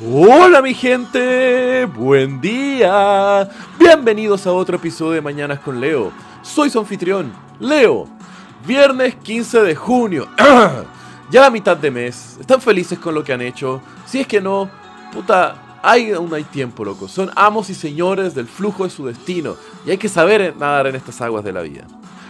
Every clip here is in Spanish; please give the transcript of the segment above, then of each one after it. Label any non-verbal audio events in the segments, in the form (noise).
Hola mi gente, buen día. Bienvenidos a otro episodio de Mañanas con Leo. Soy su anfitrión, Leo. Viernes 15 de junio. (clears throat) ya a mitad de mes. ¿Están felices con lo que han hecho? Si es que no, puta, hay, aún hay tiempo, loco. Son amos y señores del flujo de su destino. Y hay que saber nadar en estas aguas de la vida.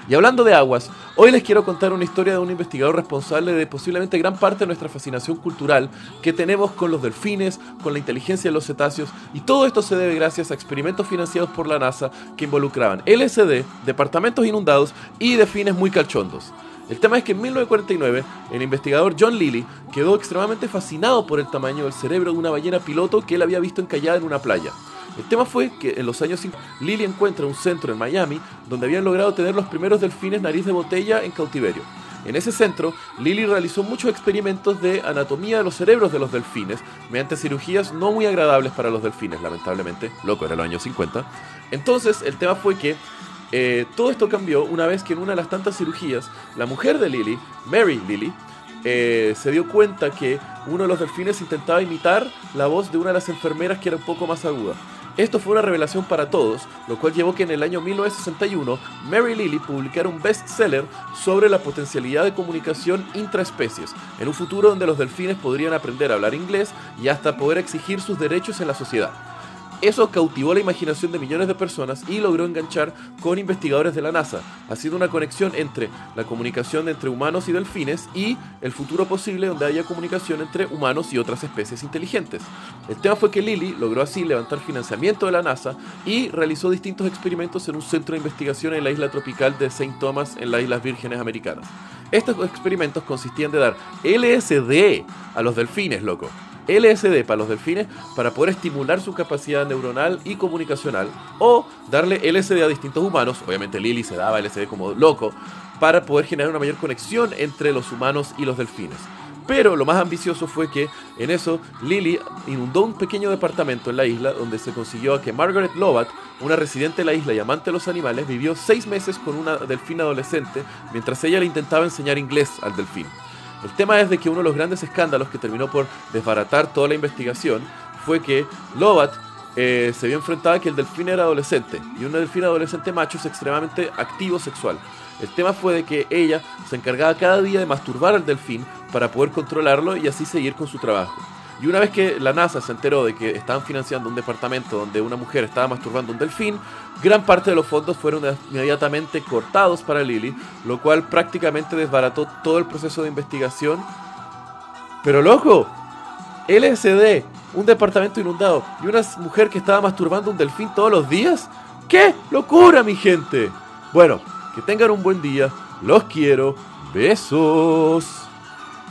Y hablando de aguas, hoy les quiero contar una historia de un investigador responsable de posiblemente gran parte de nuestra fascinación cultural que tenemos con los delfines, con la inteligencia de los cetáceos, y todo esto se debe gracias a experimentos financiados por la NASA que involucraban LSD, departamentos inundados y delfines muy calchondos. El tema es que en 1949 el investigador John Lilly quedó extremadamente fascinado por el tamaño del cerebro de una ballena piloto que él había visto encallada en una playa. El tema fue que en los años 50 Lilly encuentra un centro en Miami donde habían logrado tener los primeros delfines nariz de botella en cautiverio. En ese centro, Lilly realizó muchos experimentos de anatomía de los cerebros de los delfines mediante cirugías no muy agradables para los delfines, lamentablemente. Loco, era los años 50. Entonces, el tema fue que eh, todo esto cambió una vez que en una de las tantas cirugías, la mujer de Lilly, Mary Lilly, eh, se dio cuenta que uno de los delfines intentaba imitar la voz de una de las enfermeras que era un poco más aguda. Esto fue una revelación para todos, lo cual llevó que en el año 1961 Mary Lilly publicara un bestseller sobre la potencialidad de comunicación intraespecies, en un futuro donde los delfines podrían aprender a hablar inglés y hasta poder exigir sus derechos en la sociedad. Eso cautivó la imaginación de millones de personas y logró enganchar con investigadores de la NASA, haciendo una conexión entre la comunicación entre humanos y delfines y el futuro posible donde haya comunicación entre humanos y otras especies inteligentes. El tema fue que Lilly logró así levantar financiamiento de la NASA y realizó distintos experimentos en un centro de investigación en la isla tropical de St. Thomas en las Islas Vírgenes Americanas. Estos experimentos consistían de dar LSD a los delfines, loco. LSD para los delfines para poder estimular su capacidad neuronal y comunicacional o darle LSD a distintos humanos, obviamente Lily se daba LSD como loco, para poder generar una mayor conexión entre los humanos y los delfines. Pero lo más ambicioso fue que en eso Lily inundó un pequeño departamento en la isla donde se consiguió que Margaret Lovat, una residente de la isla y amante de los animales, vivió seis meses con una delfina adolescente mientras ella le intentaba enseñar inglés al delfín. El tema es de que uno de los grandes escándalos que terminó por desbaratar toda la investigación fue que Lovat eh, se vio enfrentada a que el delfín era adolescente y un delfín adolescente macho es extremadamente activo sexual. El tema fue de que ella se encargaba cada día de masturbar al delfín para poder controlarlo y así seguir con su trabajo. Y una vez que la NASA se enteró de que estaban financiando un departamento donde una mujer estaba masturbando un delfín, gran parte de los fondos fueron inmediatamente cortados para Lily, lo cual prácticamente desbarató todo el proceso de investigación. Pero loco, LSD, un departamento inundado y una mujer que estaba masturbando un delfín todos los días. ¡Qué locura, mi gente! Bueno, que tengan un buen día, los quiero, besos.